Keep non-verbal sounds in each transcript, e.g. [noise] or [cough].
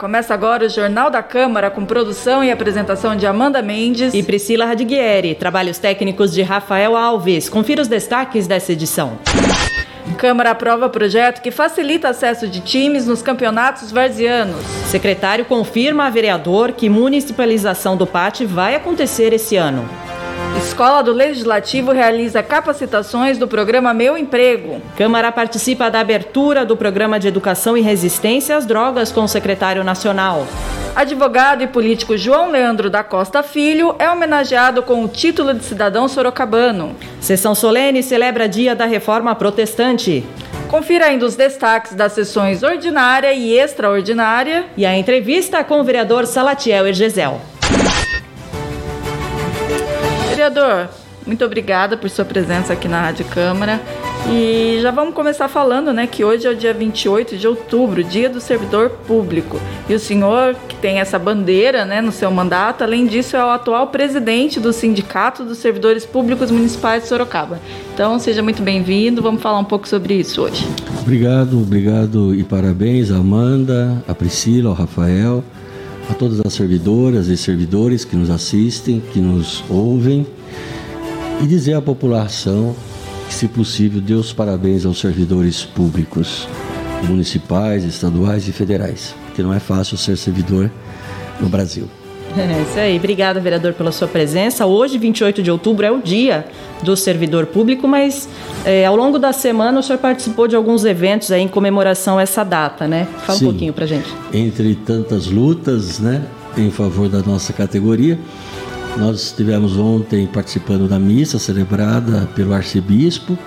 começa agora o Jornal da Câmara com produção e apresentação de Amanda Mendes e Priscila Radiguieri. Trabalhos técnicos de Rafael Alves. Confira os destaques dessa edição. Câmara aprova projeto que facilita acesso de times nos campeonatos varzianos. Secretário confirma a vereador que municipalização do PAT vai acontecer esse ano. Escola do Legislativo realiza capacitações do programa Meu Emprego. Câmara participa da abertura do programa de educação e resistência às drogas com o secretário nacional. Advogado e político João Leandro da Costa Filho é homenageado com o título de cidadão sorocabano. Sessão solene celebra Dia da Reforma Protestante. Confira ainda os destaques das sessões ordinária e extraordinária. E a entrevista com o vereador Salatiel Ergesel. Vereador, muito obrigada por sua presença aqui na Rádio Câmara. E já vamos começar falando, né, que hoje é o dia 28 de outubro, dia do servidor público. E o senhor, que tem essa bandeira, né, no seu mandato, além disso, é o atual presidente do Sindicato dos Servidores Públicos Municipais de Sorocaba. Então, seja muito bem-vindo, vamos falar um pouco sobre isso hoje. Obrigado, obrigado e parabéns a Amanda, a Priscila, ao Rafael a todas as servidoras e servidores que nos assistem, que nos ouvem, e dizer à população que, se possível, dê os parabéns aos servidores públicos, municipais, estaduais e federais, porque não é fácil ser servidor no Brasil. É isso aí. Obrigada, vereador, pela sua presença. Hoje, 28 de outubro, é o dia do servidor público, mas é, ao longo da semana o senhor participou de alguns eventos aí em comemoração a essa data, né? Fala Sim. um pouquinho pra gente. Entre tantas lutas, né, em favor da nossa categoria, nós estivemos ontem participando da missa celebrada pelo arcebispo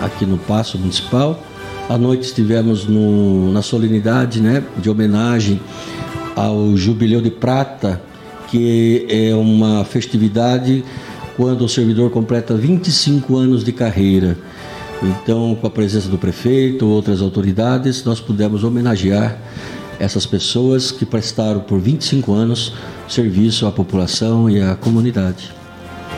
aqui no Paço Municipal. À noite estivemos no, na solenidade né, de homenagem ao Jubileu de Prata que é uma festividade quando o servidor completa 25 anos de carreira. Então, com a presença do prefeito, outras autoridades, nós pudemos homenagear essas pessoas que prestaram por 25 anos serviço à população e à comunidade.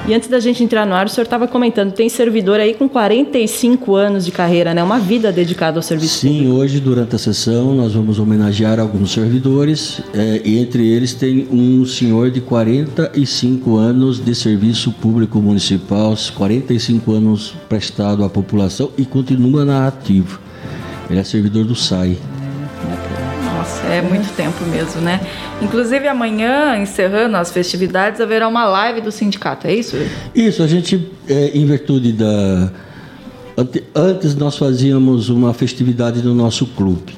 E antes da gente entrar no ar, o senhor estava comentando, tem servidor aí com 45 anos de carreira, né? Uma vida dedicada ao serviço Sim, público. hoje, durante a sessão, nós vamos homenagear alguns servidores, é, e entre eles tem um senhor de 45 anos de serviço público municipal, 45 anos prestado à população e continua na ativa. Ele é servidor do SAI. É muito tempo mesmo, né? Inclusive amanhã, encerrando as festividades, haverá uma live do sindicato, é isso? Isso, a gente, é, em virtude da. Antes nós fazíamos uma festividade no nosso clube,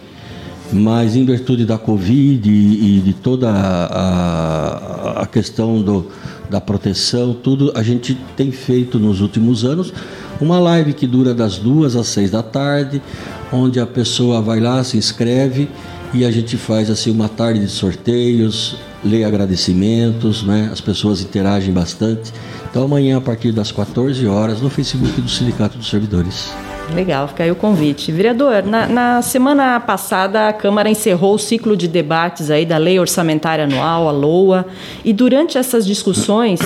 mas em virtude da Covid e, e de toda a, a questão do, da proteção, tudo, a gente tem feito nos últimos anos uma live que dura das duas às seis da tarde, onde a pessoa vai lá, se inscreve e a gente faz assim uma tarde de sorteios, lê agradecimentos, né? As pessoas interagem bastante. Então amanhã a partir das 14 horas no Facebook do Sindicato dos Servidores. Legal, fica aí o convite. Vereador, na, na, semana passada a Câmara encerrou o ciclo de debates aí da Lei Orçamentária Anual, a LOA, e durante essas discussões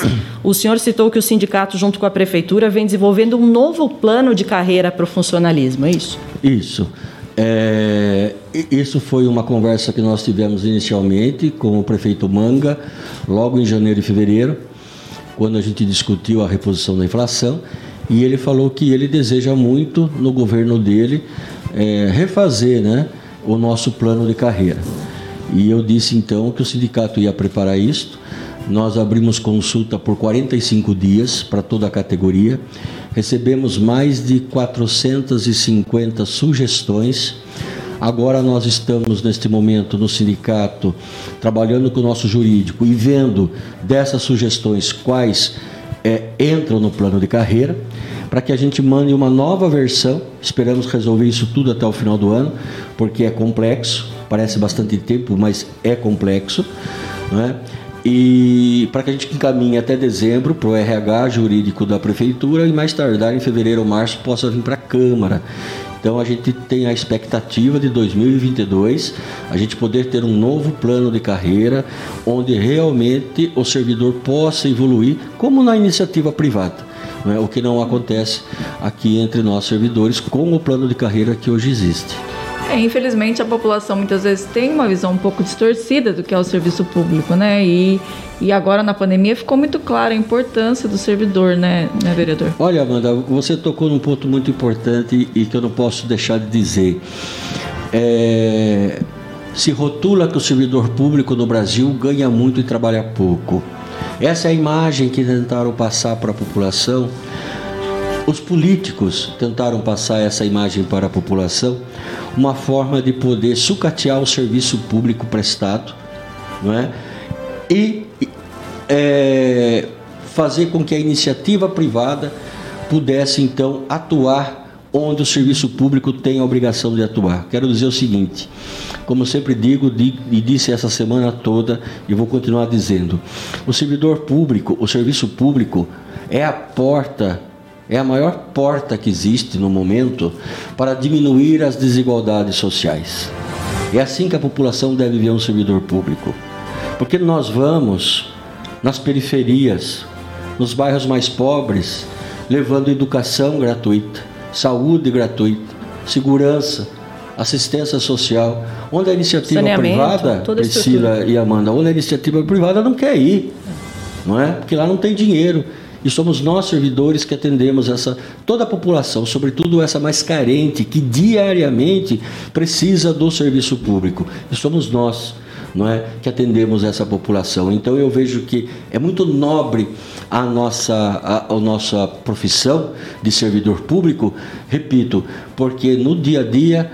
o senhor citou que o sindicato, junto com a Prefeitura, vem desenvolvendo um novo plano de carreira para o funcionalismo, é isso? Isso. É, isso foi uma conversa que nós tivemos inicialmente com o prefeito Manga, logo em janeiro e fevereiro, quando a gente discutiu a reposição da inflação, e ele falou que ele deseja muito no governo dele é, refazer né, o nosso plano de carreira. E eu disse então que o sindicato ia preparar isso. Nós abrimos consulta por 45 dias para toda a categoria recebemos mais de 450 sugestões. Agora nós estamos neste momento no sindicato trabalhando com o nosso jurídico e vendo dessas sugestões quais é, entram no plano de carreira, para que a gente mande uma nova versão. Esperamos resolver isso tudo até o final do ano, porque é complexo, parece bastante tempo, mas é complexo. Não é? E para que a gente encaminhe até dezembro para o RH jurídico da prefeitura e mais tardar em fevereiro ou março possa vir para a Câmara. Então a gente tem a expectativa de 2022 a gente poder ter um novo plano de carreira onde realmente o servidor possa evoluir como na iniciativa privada. Né? O que não acontece aqui entre nós servidores com o plano de carreira que hoje existe. É, infelizmente a população muitas vezes tem uma visão um pouco distorcida do que é o serviço público, né? E, e agora na pandemia ficou muito clara a importância do servidor, né, né vereador? Olha, Amanda, você tocou num ponto muito importante e que eu não posso deixar de dizer. É, se rotula que o servidor público no Brasil ganha muito e trabalha pouco. Essa é a imagem que tentaram passar para a população. Os políticos tentaram passar essa imagem para a população, uma forma de poder sucatear o serviço público prestado, não é? E é, fazer com que a iniciativa privada pudesse então atuar onde o serviço público tem a obrigação de atuar. Quero dizer o seguinte, como sempre digo e disse essa semana toda e vou continuar dizendo, o servidor público, o serviço público é a porta, é a maior porta que existe no momento para diminuir as desigualdades sociais. É assim que a população deve ver um servidor público. Porque nós vamos nas periferias, nos bairros mais pobres, levando educação gratuita, saúde gratuita, segurança, assistência social. Onde a iniciativa privada, Priscila e Amanda, onde a iniciativa privada não quer ir, não é? Porque lá não tem dinheiro. E somos nós, servidores, que atendemos essa toda a população, sobretudo essa mais carente, que diariamente precisa do serviço público. E somos nós não é, que atendemos essa população. Então eu vejo que é muito nobre a nossa, a, a nossa profissão de servidor público, repito, porque no dia a dia,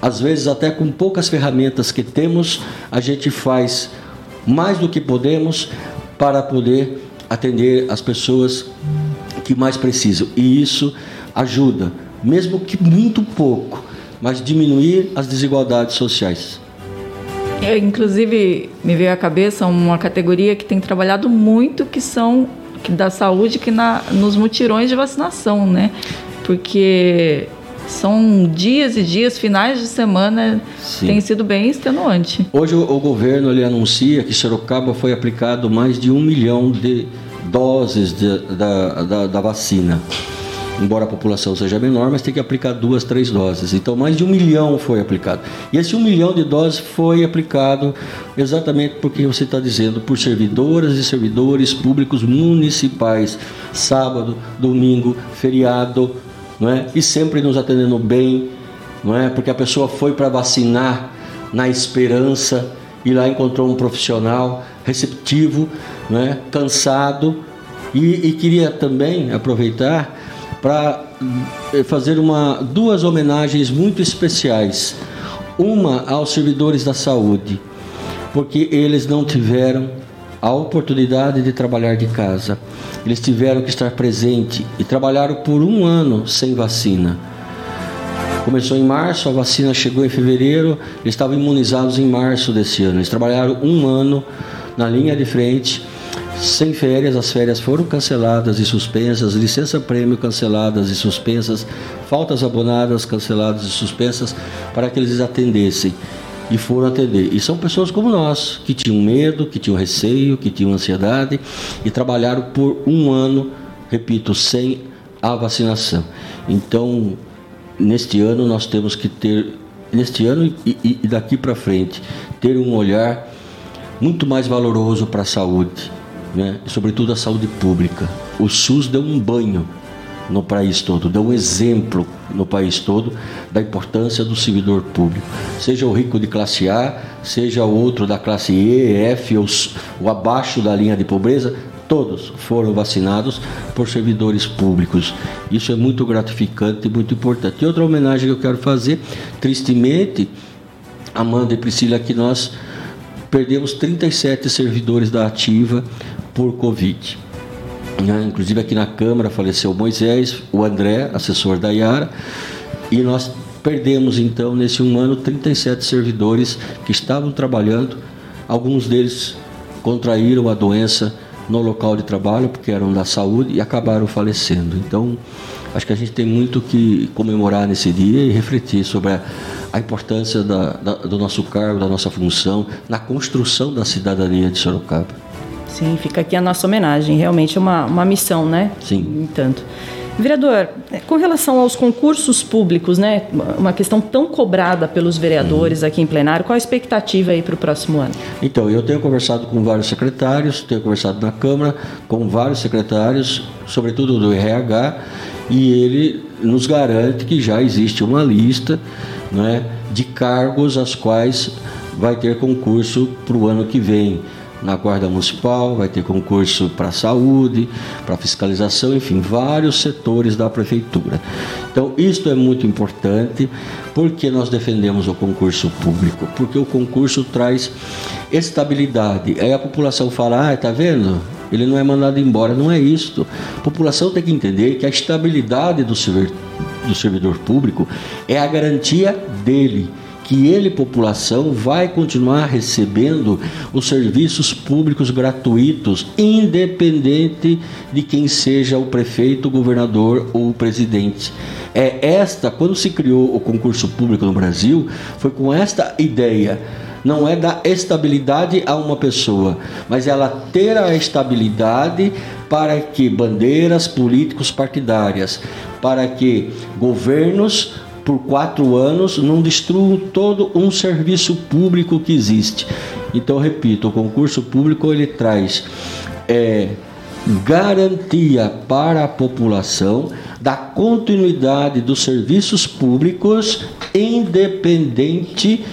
às vezes até com poucas ferramentas que temos, a gente faz mais do que podemos para poder atender as pessoas que mais precisam. E isso ajuda, mesmo que muito pouco, mas diminuir as desigualdades sociais. É, inclusive, me veio à cabeça uma categoria que tem trabalhado muito, que são que da saúde, que na, nos mutirões de vacinação, né? Porque são dias e dias, finais de semana, Sim. tem sido bem extenuante. Hoje o, o governo ele anuncia que Sorocaba foi aplicado mais de um milhão de doses de, da, da, da vacina embora a população seja menor, mas tem que aplicar duas, três doses. Então, mais de um milhão foi aplicado. E esse um milhão de doses foi aplicado exatamente porque você está dizendo, por servidoras e servidores públicos municipais, sábado, domingo, feriado, não é? E sempre nos atendendo bem, não é? Porque a pessoa foi para vacinar na esperança e lá encontrou um profissional receptivo, não é? Cansado e, e queria também aproveitar para eh, fazer uma, duas homenagens muito especiais. Uma aos servidores da saúde, porque eles não tiveram a oportunidade de trabalhar de casa. Eles tiveram que estar presente e trabalharam por um ano sem vacina. Começou em março, a vacina chegou em fevereiro, eles estavam imunizados em março desse ano. Eles trabalharam um ano na linha de frente sem férias, as férias foram canceladas e suspensas, licença prêmio canceladas e suspensas, faltas abonadas canceladas e suspensas para que eles atendessem e foram atender. E são pessoas como nós, que tinham medo, que tinham receio, que tinham ansiedade e trabalharam por um ano, repito, sem a vacinação. Então, neste ano nós temos que ter, neste ano e, e daqui para frente, ter um olhar muito mais valoroso para a saúde né? e sobretudo a saúde pública. O SUS deu um banho no país todo, deu um exemplo no país todo da importância do servidor público. Seja o rico de classe A, seja o outro da classe E, F ou, ou abaixo da linha de pobreza, todos foram vacinados por servidores públicos. Isso é muito gratificante e muito importante. E outra homenagem que eu quero fazer, tristemente, Amanda e Priscila, que nós perdemos 37 servidores da ativa por Covid. Né? Inclusive aqui na Câmara faleceu Moisés, o André, assessor da Iara, e nós perdemos então nesse um ano 37 servidores que estavam trabalhando, alguns deles contraíram a doença no local de trabalho porque eram da saúde e acabaram falecendo. Então, acho que a gente tem muito que comemorar nesse dia e refletir sobre a, a importância da, da, do nosso cargo, da nossa função na construção da cidadania de Sorocaba. Sim, fica aqui a nossa homenagem. Realmente é uma, uma missão, né? Sim. Entanto. Vereador, é, com relação aos concursos públicos, né, uma questão tão cobrada pelos vereadores aqui em plenário, qual a expectativa aí para o próximo ano? Então, eu tenho conversado com vários secretários, tenho conversado na Câmara com vários secretários, sobretudo do RH, e ele nos garante que já existe uma lista né, de cargos às quais vai ter concurso para o ano que vem na Guarda Municipal, vai ter concurso para saúde, para fiscalização, enfim, vários setores da prefeitura. Então, isto é muito importante porque nós defendemos o concurso público, porque o concurso traz estabilidade. Aí a população fala: "Ah, tá vendo? Ele não é mandado embora". Não é isso. A população tem que entender que a estabilidade do servidor, do servidor público é a garantia dele que ele, população, vai continuar recebendo os serviços públicos gratuitos, independente de quem seja o prefeito, o governador ou o presidente. É esta, quando se criou o concurso público no Brasil, foi com esta ideia não é dar estabilidade a uma pessoa, mas ela ter a estabilidade para que bandeiras políticos partidárias, para que governos por quatro anos não destruam todo um serviço público que existe. Então, repito, o concurso público ele traz é, garantia para a população da continuidade dos serviços públicos, independente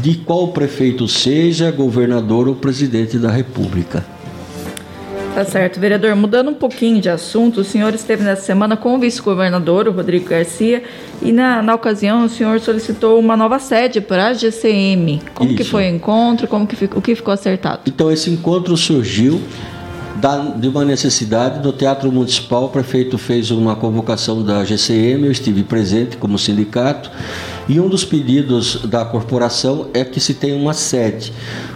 de qual prefeito seja, governador ou presidente da República. Tá certo, vereador. Mudando um pouquinho de assunto, o senhor esteve nessa semana com o vice-governador, o Rodrigo Garcia, e na, na ocasião o senhor solicitou uma nova sede para a GCM. Como Isso. que foi o encontro? Como que, o que ficou acertado? Então, esse encontro surgiu da, de uma necessidade do Teatro Municipal. O prefeito fez uma convocação da GCM, eu estive presente como sindicato, e um dos pedidos da corporação é que se tenha uma sede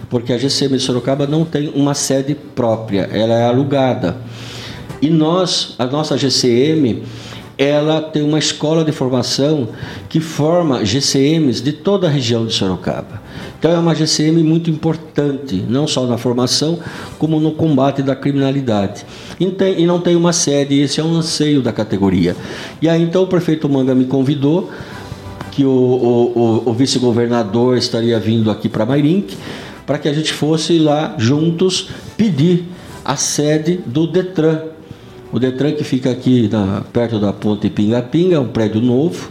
porque a GCM de Sorocaba não tem uma sede própria, ela é alugada. E nós, a nossa GCM, ela tem uma escola de formação que forma GCMs de toda a região de Sorocaba. Então é uma GCM muito importante, não só na formação, como no combate da criminalidade. E, não tem uma sede, esse é um anseio da categoria. E aí então o prefeito Manga me convidou, que o, o, o, o vice-governador estaria vindo aqui para Mairink, para que a gente fosse lá juntos pedir a sede do Detran. O Detran que fica aqui na, perto da ponte Pinga-Pinga, é um prédio novo,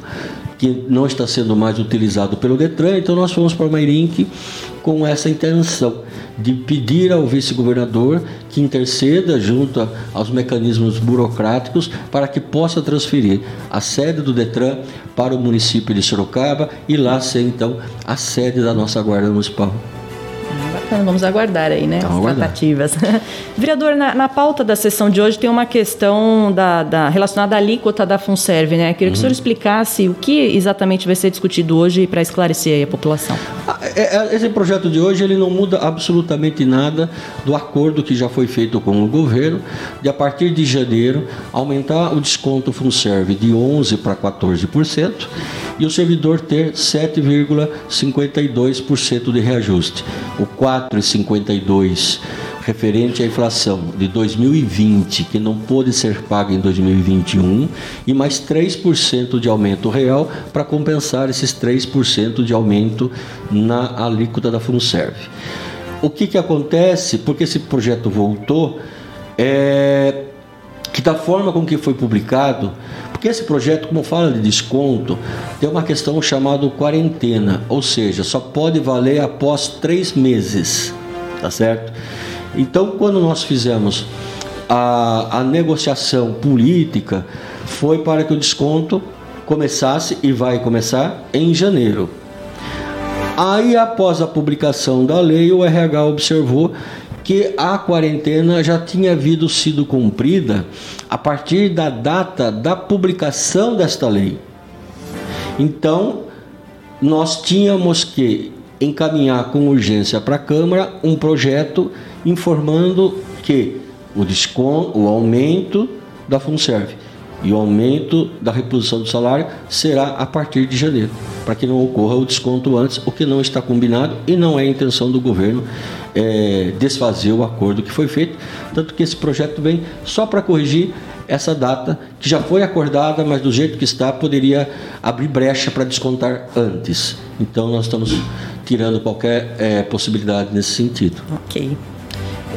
que não está sendo mais utilizado pelo Detran, então nós fomos para Mairink com essa intenção de pedir ao vice-governador que interceda junto aos mecanismos burocráticos para que possa transferir a sede do Detran para o município de Sorocaba e lá ser então a sede da nossa Guarda Municipal. Então, vamos aguardar aí, né? Então, as tratativas. [laughs] Vereador, na, na, pauta da sessão de hoje tem uma questão da, da relacionada à alíquota da FUNSERV, né? Queria que uhum. o senhor uhum. explicasse o que exatamente vai ser discutido hoje para esclarecer a população. Ah, é, é, esse projeto de hoje ele não muda absolutamente nada do acordo que já foi feito com o governo de a partir de janeiro aumentar o desconto FUNSERV de 11 para 14% e o servidor ter 7,52% de reajuste. O 4,52 referente à inflação de 2020, que não pôde ser paga em 2021, e mais 3% de aumento real para compensar esses 3% de aumento na alíquota da FUNSERV. O que, que acontece? Porque esse projeto voltou, é que da forma com que foi publicado, porque esse projeto, como fala de desconto, tem uma questão chamada quarentena, ou seja, só pode valer após três meses, tá certo? Então, quando nós fizemos a, a negociação política, foi para que o desconto começasse e vai começar em janeiro. Aí, após a publicação da lei, o RH observou que a quarentena já tinha havido sido cumprida a partir da data da publicação desta lei. Então, nós tínhamos que encaminhar com urgência para a Câmara um projeto informando que o desconto, o aumento da FUNSERV e o aumento da reposição do salário será a partir de janeiro, para que não ocorra o desconto antes, o que não está combinado e não é intenção do governo é, desfazer o acordo que foi feito, tanto que esse projeto vem só para corrigir essa data que já foi acordada, mas do jeito que está poderia abrir brecha para descontar antes. Então nós estamos tirando qualquer é, possibilidade nesse sentido. Ok.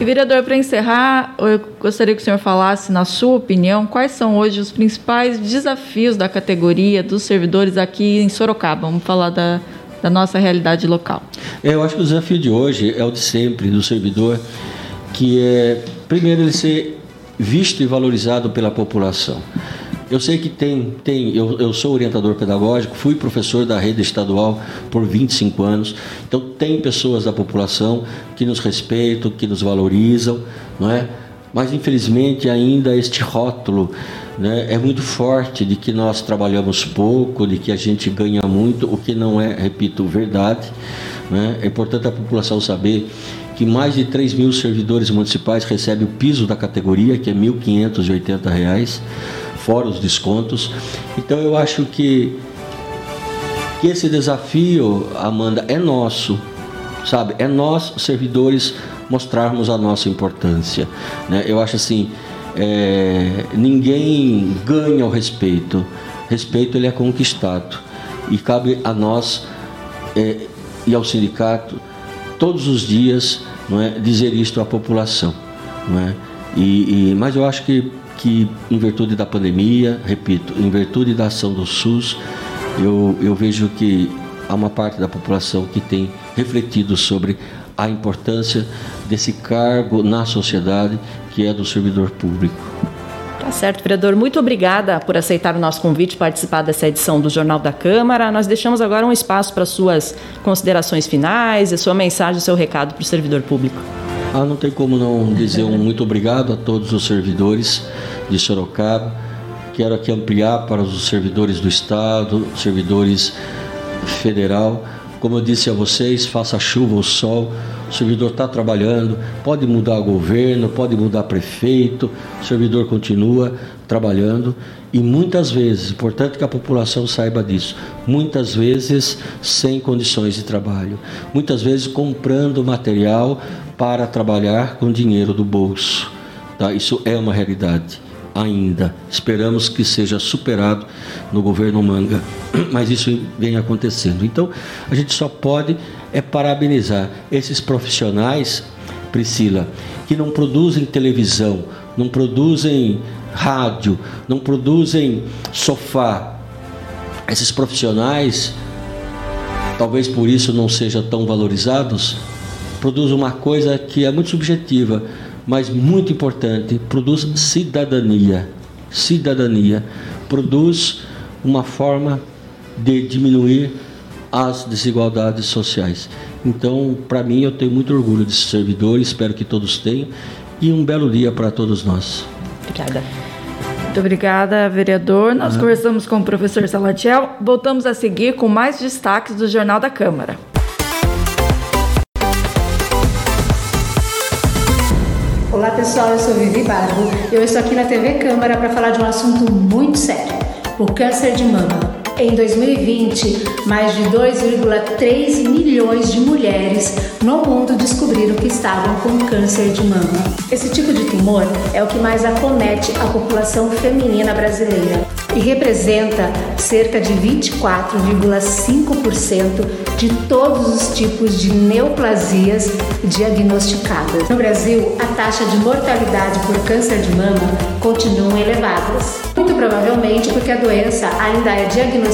E vereador, para encerrar, eu gostaria que o senhor falasse, na sua opinião, quais são hoje os principais desafios da categoria dos servidores aqui em Sorocaba. Vamos falar da, da nossa realidade local. É, eu acho que o desafio de hoje é o de sempre do servidor, que é primeiro ele ser visto e valorizado pela população. Eu sei que tem, tem eu, eu sou orientador pedagógico, fui professor da rede estadual por 25 anos, então tem pessoas da população que nos respeitam, que nos valorizam, não é? Mas infelizmente ainda este rótulo né, é muito forte de que nós trabalhamos pouco, de que a gente ganha muito, o que não é, repito, verdade. Né? É importante a população saber que mais de 3 mil servidores municipais recebem o piso da categoria, que é R$ 1.580 fora os descontos. Então eu acho que, que esse desafio, Amanda, é nosso, sabe? É nós, servidores, mostrarmos a nossa importância. Né? Eu acho assim, é, ninguém ganha o respeito. Respeito ele é conquistado. E cabe a nós é, e ao sindicato, todos os dias, não é, dizer isto à população. Não é? E, e, mas eu acho que que, em virtude da pandemia, repito, em virtude da ação do SUS, eu, eu vejo que há uma parte da população que tem refletido sobre a importância desse cargo na sociedade que é do servidor público. Tá certo, vereador. Muito obrigada por aceitar o nosso convite participar dessa edição do Jornal da Câmara. Nós deixamos agora um espaço para suas considerações finais, a sua mensagem, o seu recado para o servidor público. Ah, não tem como não dizer um muito obrigado a todos os servidores de Sorocaba. Quero aqui ampliar para os servidores do Estado, servidores federal. Como eu disse a vocês, faça chuva ou sol, o servidor está trabalhando, pode mudar governo, pode mudar prefeito, o servidor continua trabalhando e muitas vezes, importante que a população saiba disso, muitas vezes sem condições de trabalho, muitas vezes comprando material para trabalhar com dinheiro do bolso. Tá? Isso é uma realidade ainda. Esperamos que seja superado no governo Manga, [clears throat] mas isso vem acontecendo. Então, a gente só pode é parabenizar esses profissionais, Priscila, que não produzem televisão, não produzem rádio, não produzem sofá. Esses profissionais, talvez por isso não sejam tão valorizados, produz uma coisa que é muito subjetiva, mas muito importante, produz cidadania. Cidadania produz uma forma de diminuir as desigualdades sociais. Então, para mim, eu tenho muito orgulho desse servidor, espero que todos tenham, e um belo dia para todos nós. Obrigada. Muito obrigada, vereador. Nós uhum. conversamos com o professor Salatiel. Voltamos a seguir com mais destaques do Jornal da Câmara. Olá pessoal, eu sou Vivi Barro e eu estou aqui na TV Câmara para falar de um assunto muito sério: o câncer de mama. Em 2020, mais de 2,3 milhões de mulheres no mundo descobriram que estavam com câncer de mama. Esse tipo de tumor é o que mais acomete a população feminina brasileira e representa cerca de 24,5% de todos os tipos de neoplasias diagnosticadas. No Brasil, a taxa de mortalidade por câncer de mama continua elevadas, muito provavelmente porque a doença ainda é diagnosticada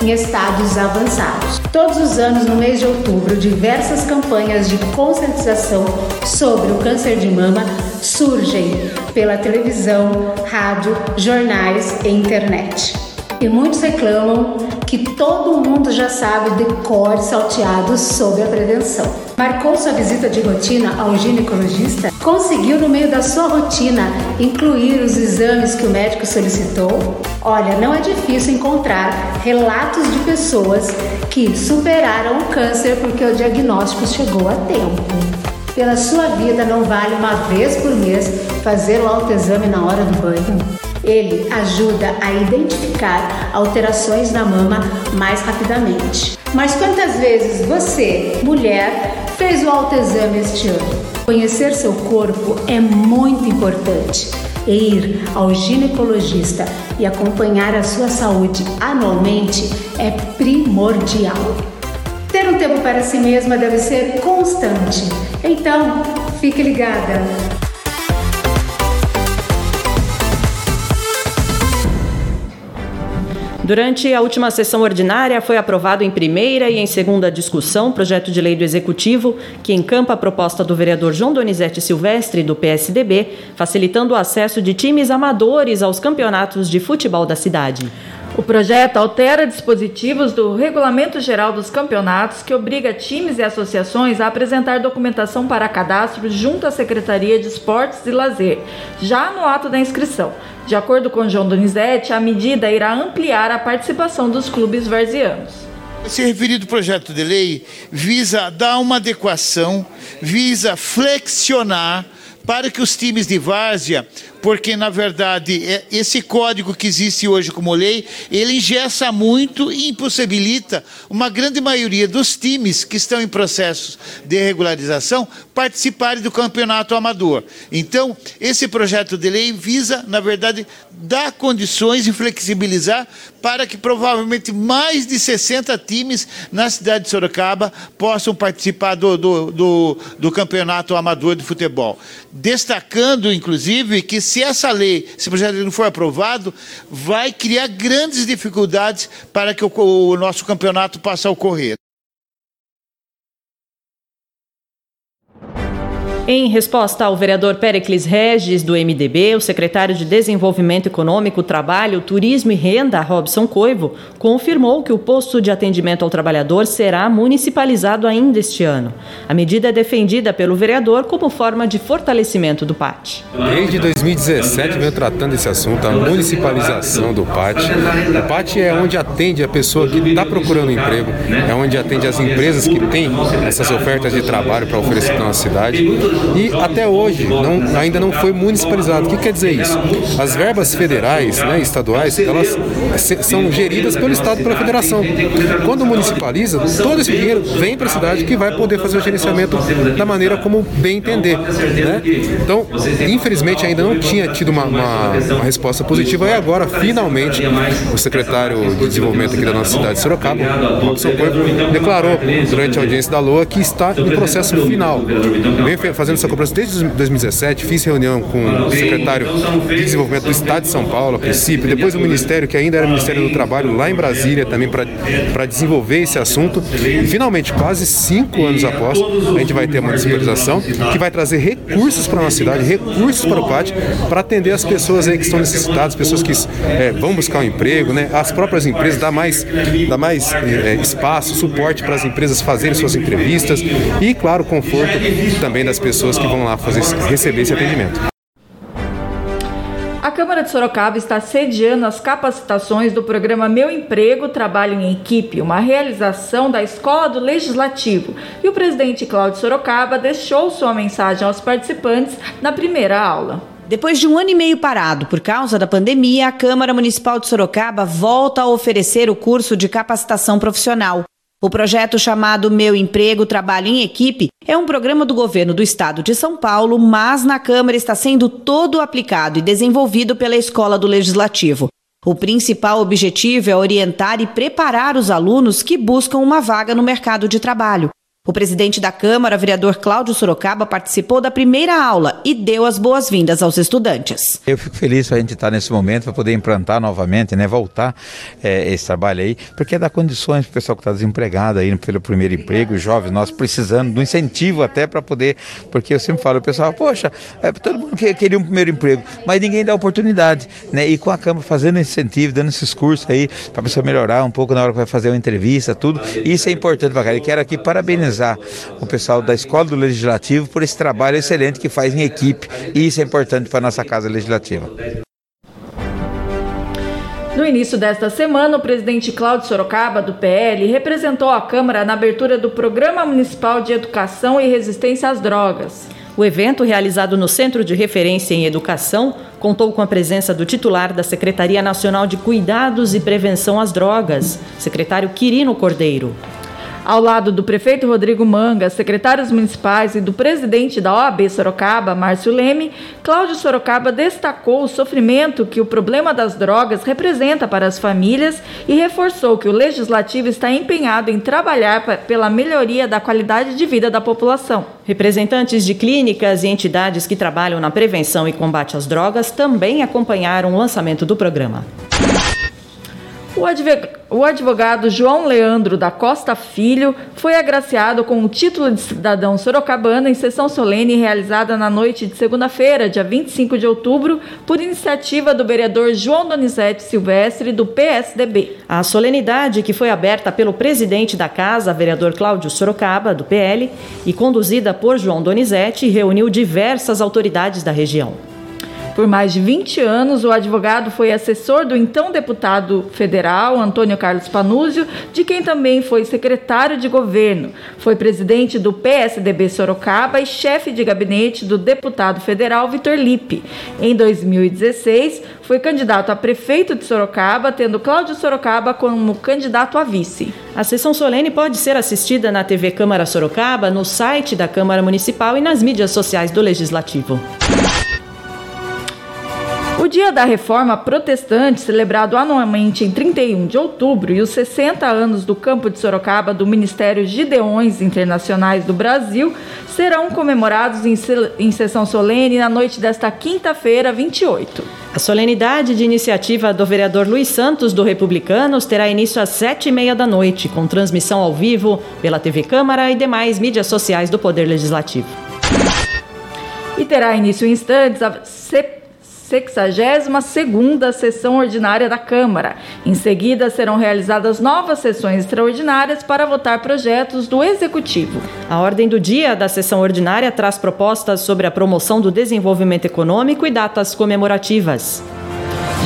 em estádios avançados. Todos os anos, no mês de outubro, diversas campanhas de conscientização sobre o câncer de mama surgem pela televisão, rádio, jornais e internet. E muitos reclamam que todo mundo já sabe de cor salteado sobre a prevenção. Marcou sua visita de rotina ao ginecologista? Conseguiu, no meio da sua rotina, incluir os exames que o médico solicitou? Olha, não é difícil encontrar relatos de pessoas que superaram o câncer porque o diagnóstico chegou a tempo pela sua vida não vale uma vez por mês fazer o autoexame na hora do banho? Ele ajuda a identificar alterações na mama mais rapidamente. Mas quantas vezes você, mulher, fez o autoexame este ano. Conhecer seu corpo é muito importante. E ir ao ginecologista e acompanhar a sua saúde anualmente é primordial. Ter um tempo para si mesma deve ser constante. Então, fique ligada! Durante a última sessão ordinária, foi aprovado em primeira e em segunda discussão o projeto de lei do Executivo que encampa a proposta do vereador João Donizete Silvestre, do PSDB, facilitando o acesso de times amadores aos campeonatos de futebol da cidade. O projeto altera dispositivos do Regulamento Geral dos Campeonatos que obriga times e associações a apresentar documentação para cadastro junto à Secretaria de Esportes e Lazer, já no ato da inscrição. De acordo com João Donizete, a medida irá ampliar a participação dos clubes varzianos. Esse referido projeto de lei visa dar uma adequação, visa flexionar para que os times de várzea porque na verdade é, esse código que existe hoje como lei, ele ingessa muito e impossibilita uma grande maioria dos times que estão em processos de regularização participarem do campeonato amador. Então, esse projeto de lei visa, na verdade, dar condições e flexibilizar para que provavelmente mais de 60 times na cidade de Sorocaba possam participar do, do, do, do campeonato amador de futebol. Destacando, inclusive, que se essa lei, se o projeto de lei não for aprovado, vai criar grandes dificuldades para que o, o nosso campeonato possa ocorrer. Em resposta ao vereador Pericles Regis, do MDB, o secretário de Desenvolvimento Econômico, Trabalho, Turismo e Renda, Robson Coivo, confirmou que o posto de atendimento ao trabalhador será municipalizado ainda este ano. A medida é defendida pelo vereador como forma de fortalecimento do PAT. Desde 2017 venho tratando esse assunto, a municipalização do PAT. O PAT é onde atende a pessoa que está procurando emprego, é onde atende as empresas que têm essas ofertas de trabalho para oferecer na cidade e até hoje não, ainda não foi municipalizado. O que quer dizer isso? As verbas federais, né, estaduais, elas são geridas pelo Estado pela Federação. Quando municipaliza, todo esse dinheiro vem para a cidade que vai poder fazer o gerenciamento da maneira como bem entender. Né? Então, infelizmente, ainda não tinha tido uma, uma, uma resposta positiva e agora, finalmente, o secretário de desenvolvimento aqui da nossa cidade de Sorocaba, Robson declarou durante a audiência da LOA que está no processo final. Vem fazendo essa cobrança desde 2017, fiz reunião com o secretário de Desenvolvimento do Estado de São Paulo, a princípio, depois o Ministério, que ainda era Ministério do Trabalho, lá em Brasília, também para desenvolver esse assunto. E finalmente, quase cinco anos após, a gente vai ter a municipalização, que vai trazer recursos para a nossa cidade, recursos para o PAT, para atender as pessoas aí que estão necessitadas, pessoas que é, vão buscar um emprego, né? as próprias empresas, dar mais, dar mais é, espaço, suporte para as empresas fazerem suas entrevistas e, claro, conforto também das pessoas pessoas que vão lá fazer, receber esse atendimento. A Câmara de Sorocaba está sediando as capacitações do programa Meu Emprego, Trabalho em Equipe, uma realização da Escola do Legislativo. E o presidente Cláudio Sorocaba deixou sua mensagem aos participantes na primeira aula. Depois de um ano e meio parado por causa da pandemia, a Câmara Municipal de Sorocaba volta a oferecer o curso de capacitação profissional. O projeto chamado Meu Emprego, Trabalho em Equipe é um programa do governo do estado de São Paulo, mas na Câmara está sendo todo aplicado e desenvolvido pela Escola do Legislativo. O principal objetivo é orientar e preparar os alunos que buscam uma vaga no mercado de trabalho. O presidente da Câmara, vereador Cláudio Sorocaba, participou da primeira aula e deu as boas-vindas aos estudantes. Eu fico feliz para a gente estar nesse momento, para poder implantar novamente, né, voltar é, esse trabalho aí, porque dá condições para o pessoal que está desempregado aí pelo primeiro emprego, jovens nós precisando do incentivo até para poder, porque eu sempre falo, o pessoal, poxa, é, todo mundo queria um primeiro emprego, mas ninguém dá oportunidade, né? E com a Câmara fazendo incentivo, dando esses cursos aí, para a pessoa melhorar um pouco na hora que vai fazer uma entrevista, tudo, isso é importante para cá. E quero aqui parabenizar parabenizar o pessoal da Escola do Legislativo por esse trabalho excelente que faz em equipe e isso é importante para a nossa Casa Legislativa. No início desta semana, o presidente Cláudio Sorocaba, do PL, representou a Câmara na abertura do Programa Municipal de Educação e Resistência às Drogas. O evento, realizado no Centro de Referência em Educação, contou com a presença do titular da Secretaria Nacional de Cuidados e Prevenção às Drogas, secretário Quirino Cordeiro. Ao lado do prefeito Rodrigo Manga, secretários municipais e do presidente da OAB Sorocaba, Márcio Leme, Cláudio Sorocaba destacou o sofrimento que o problema das drogas representa para as famílias e reforçou que o legislativo está empenhado em trabalhar pela melhoria da qualidade de vida da população. Representantes de clínicas e entidades que trabalham na prevenção e combate às drogas também acompanharam o lançamento do programa. O advogado João Leandro da Costa Filho foi agraciado com o título de cidadão sorocabano em sessão solene realizada na noite de segunda-feira, dia 25 de outubro, por iniciativa do vereador João Donizete Silvestre, do PSDB. A solenidade, que foi aberta pelo presidente da casa, vereador Cláudio Sorocaba, do PL, e conduzida por João Donizete, reuniu diversas autoridades da região. Por mais de 20 anos, o advogado foi assessor do então deputado federal Antônio Carlos Panúzio, de quem também foi secretário de governo. Foi presidente do PSDB Sorocaba e chefe de gabinete do deputado federal Vitor Lipe. Em 2016, foi candidato a prefeito de Sorocaba, tendo Cláudio Sorocaba como candidato a vice. A sessão solene pode ser assistida na TV Câmara Sorocaba, no site da Câmara Municipal e nas mídias sociais do Legislativo. O Dia da Reforma Protestante, celebrado anualmente em 31 de outubro, e os 60 anos do campo de Sorocaba do Ministério Gideões Internacionais do Brasil serão comemorados em, em sessão solene na noite desta quinta-feira, 28. A solenidade de iniciativa do vereador Luiz Santos, do Republicanos, terá início às sete e meia da noite, com transmissão ao vivo pela TV Câmara e demais mídias sociais do Poder Legislativo. E terá início em instantes a 62ª sessão ordinária da Câmara. Em seguida, serão realizadas novas sessões extraordinárias para votar projetos do Executivo. A ordem do dia da sessão ordinária traz propostas sobre a promoção do desenvolvimento econômico e datas comemorativas.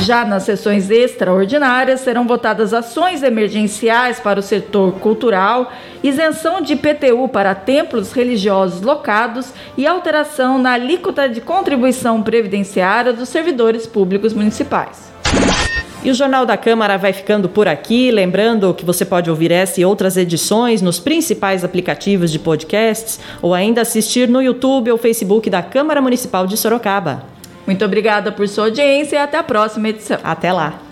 Já nas sessões extraordinárias serão votadas ações emergenciais para o setor cultural, isenção de IPTU para templos religiosos locados e alteração na alíquota de contribuição previdenciária dos servidores públicos municipais. E o Jornal da Câmara vai ficando por aqui. Lembrando que você pode ouvir essa e outras edições nos principais aplicativos de podcasts ou ainda assistir no YouTube ou Facebook da Câmara Municipal de Sorocaba. Muito obrigada por sua audiência e até a próxima edição. Até lá.